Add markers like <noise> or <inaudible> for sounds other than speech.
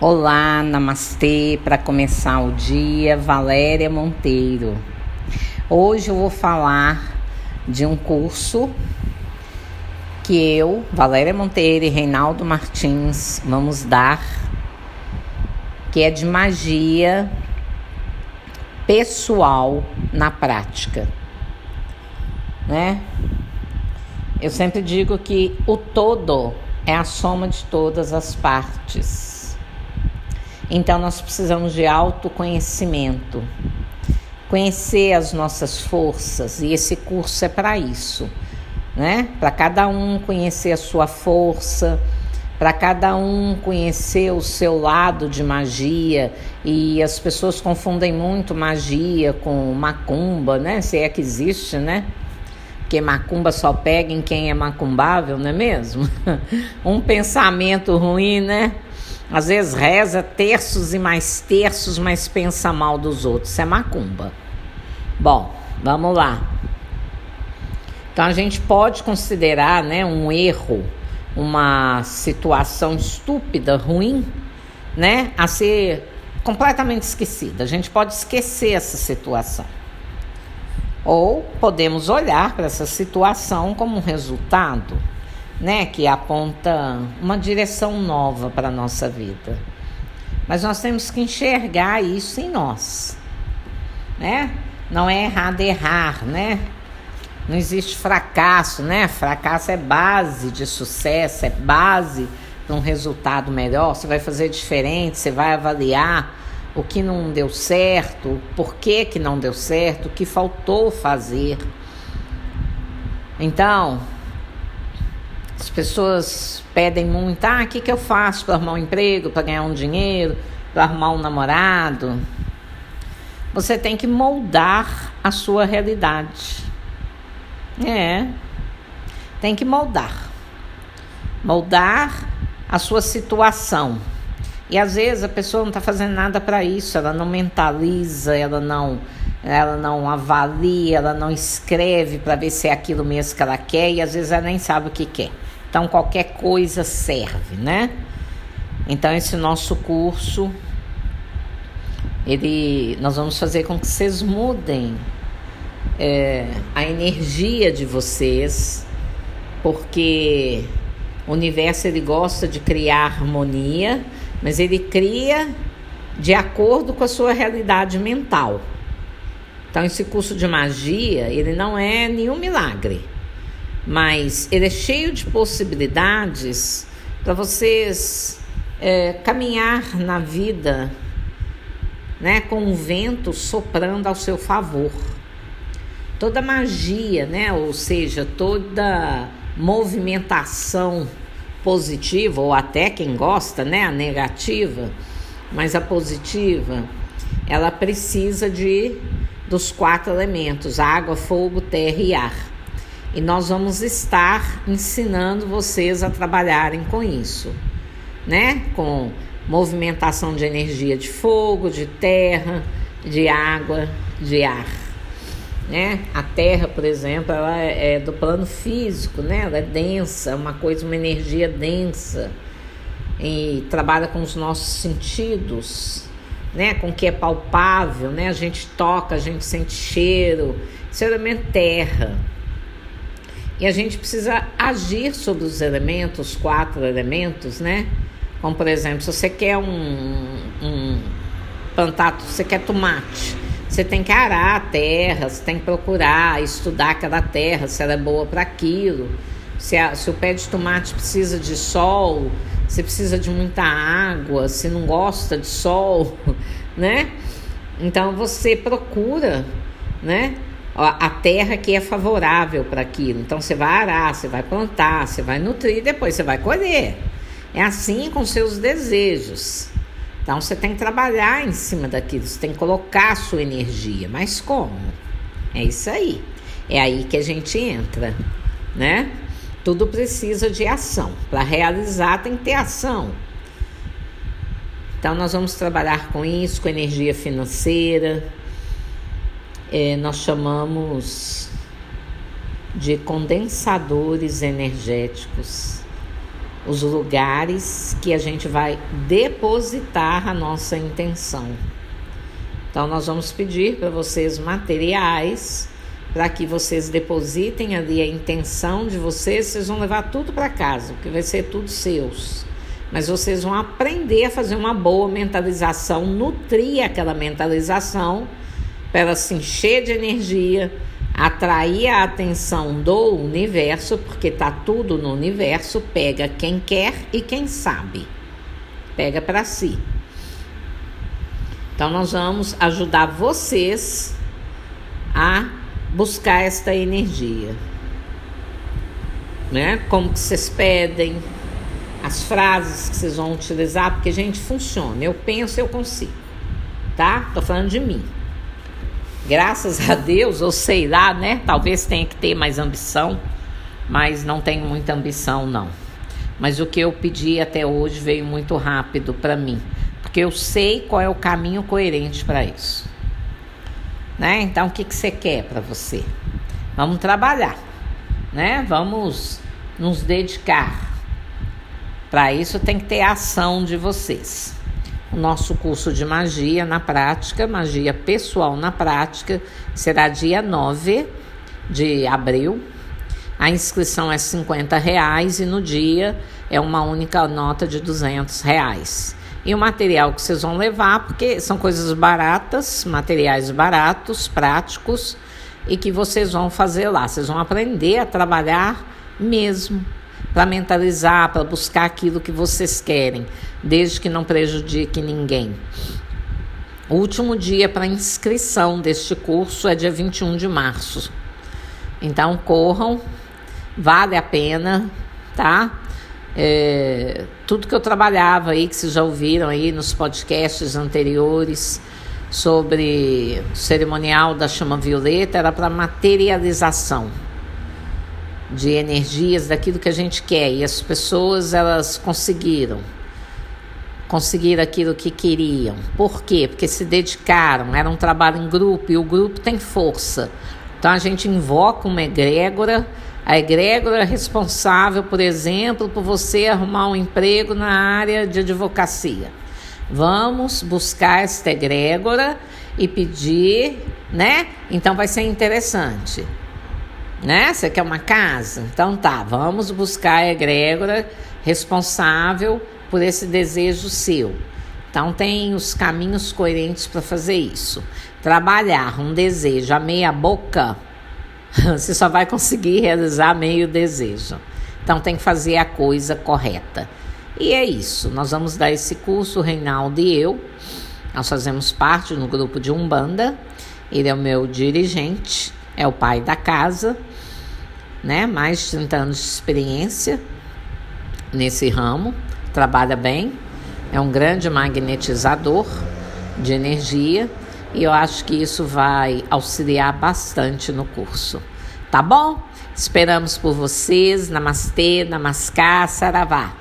Olá, namastê, para começar o dia, Valéria Monteiro. Hoje eu vou falar de um curso que eu, Valéria Monteiro e Reinaldo Martins vamos dar, que é de magia pessoal na prática, né? Eu sempre digo que o todo é a soma de todas as partes. Então nós precisamos de autoconhecimento, conhecer as nossas forças e esse curso é para isso, né? Para cada um conhecer a sua força, para cada um conhecer o seu lado de magia e as pessoas confundem muito magia com macumba, né? Se é que existe, né? Porque macumba só pega em quem é macumbável, não é mesmo? <laughs> um pensamento ruim, né? Às vezes reza terços e mais terços, mas pensa mal dos outros. Isso é macumba. Bom, vamos lá. Então a gente pode considerar né, um erro, uma situação estúpida, ruim, né, a ser completamente esquecida. A gente pode esquecer essa situação. Ou podemos olhar para essa situação como um resultado né, que aponta uma direção nova para a nossa vida. Mas nós temos que enxergar isso em nós, né? Não é errado errar, né? Não existe fracasso, né? Fracasso é base de sucesso, é base para um resultado melhor. Você vai fazer diferente, você vai avaliar o que não deu certo, por que, que não deu certo, o que faltou fazer. Então, as pessoas pedem muito, ah, o que, que eu faço para arrumar um emprego, para ganhar um dinheiro, para arrumar um namorado? Você tem que moldar a sua realidade. É. Tem que moldar. Moldar a sua situação. E às vezes a pessoa não está fazendo nada para isso, ela não mentaliza, ela não ela não avalia, ela não escreve para ver se é aquilo mesmo que ela quer e às vezes ela nem sabe o que quer. Então qualquer coisa serve, né? Então esse nosso curso ele nós vamos fazer com que vocês mudem é, a energia de vocês, porque o universo ele gosta de criar harmonia, mas ele cria de acordo com a sua realidade mental. Então esse curso de magia, ele não é nenhum milagre mas ele é cheio de possibilidades para vocês é, caminhar na vida né, com o vento soprando ao seu favor. Toda magia, né, ou seja, toda movimentação positiva, ou até quem gosta, né, a negativa, mas a positiva, ela precisa de dos quatro elementos: água, fogo, terra e ar e nós vamos estar ensinando vocês a trabalharem com isso, né? Com movimentação de energia de fogo, de terra, de água, de ar. Né? A terra, por exemplo, ela é do plano físico, né? Ela é densa, uma coisa, uma energia densa e trabalha com os nossos sentidos, né? Com o que é palpável, né? A gente toca, a gente sente cheiro. Isso é elemento terra. E a gente precisa agir sobre os elementos, quatro elementos, né? Como por exemplo, se você quer um, um plantar, você quer tomate, você tem que arar a terra, você tem que procurar estudar aquela terra, se ela é boa para aquilo. Se, a, se o pé de tomate precisa de sol, se precisa de muita água, se não gosta de sol, <laughs> né? Então você procura, né? a terra que é favorável para aquilo. Então você vai arar, você vai plantar, você vai nutrir, depois você vai colher. É assim com seus desejos. Então você tem que trabalhar em cima daquilo, você tem que colocar a sua energia. Mas como? É isso aí. É aí que a gente entra, né? Tudo precisa de ação. Para realizar tem que ter ação. Então nós vamos trabalhar com isso, com energia financeira, é, nós chamamos de condensadores energéticos. Os lugares que a gente vai depositar a nossa intenção. Então, nós vamos pedir para vocês materiais para que vocês depositem ali a intenção de vocês. Vocês vão levar tudo para casa, porque vai ser tudo seus. Mas vocês vão aprender a fazer uma boa mentalização, nutrir aquela mentalização para ela se encher de energia atrair a atenção do universo, porque tá tudo no universo, pega quem quer e quem sabe. Pega para si. Então nós vamos ajudar vocês a buscar esta energia. Né? Como que vocês pedem, as frases que vocês vão utilizar, porque gente funciona. Eu penso, eu consigo. Tá? Tô falando de mim graças a Deus, ou sei lá, né? Talvez tenha que ter mais ambição, mas não tenho muita ambição, não. Mas o que eu pedi até hoje veio muito rápido para mim, porque eu sei qual é o caminho coerente para isso. Né? Então, o que, que você quer para você? Vamos trabalhar, né? Vamos nos dedicar. Para isso tem que ter ação de vocês nosso curso de magia na prática, magia pessoal na prática, será dia 9 de abril. A inscrição é 50 reais e no dia é uma única nota de 200 reais. E o material que vocês vão levar, porque são coisas baratas, materiais baratos, práticos, e que vocês vão fazer lá. Vocês vão aprender a trabalhar mesmo para mentalizar, para buscar aquilo que vocês querem, desde que não prejudique ninguém. O último dia para inscrição deste curso é dia 21 de março. Então corram, vale a pena, tá? É, tudo que eu trabalhava aí, que vocês já ouviram aí nos podcasts anteriores sobre o cerimonial da chama violeta, era para materialização de energias daquilo que a gente quer e as pessoas elas conseguiram conseguir aquilo que queriam. Por quê? Porque se dedicaram, era um trabalho em grupo e o grupo tem força. Então a gente invoca uma egrégora, a egrégora é responsável, por exemplo, por você arrumar um emprego na área de advocacia. Vamos buscar esta egrégora e pedir, né? Então vai ser interessante né? Você quer uma casa? Então tá, vamos buscar a egrégora responsável por esse desejo seu. Então tem os caminhos coerentes para fazer isso. Trabalhar um desejo a meia boca, <laughs> você só vai conseguir realizar meio desejo. Então tem que fazer a coisa correta. E é isso. Nós vamos dar esse curso, Reinaldo e eu. Nós fazemos parte no grupo de Umbanda. Ele é o meu dirigente, é o pai da casa né? Mais de 30 anos de experiência nesse ramo, trabalha bem, é um grande magnetizador de energia e eu acho que isso vai auxiliar bastante no curso. Tá bom? Esperamos por vocês. Namastê, namaskar, saravá.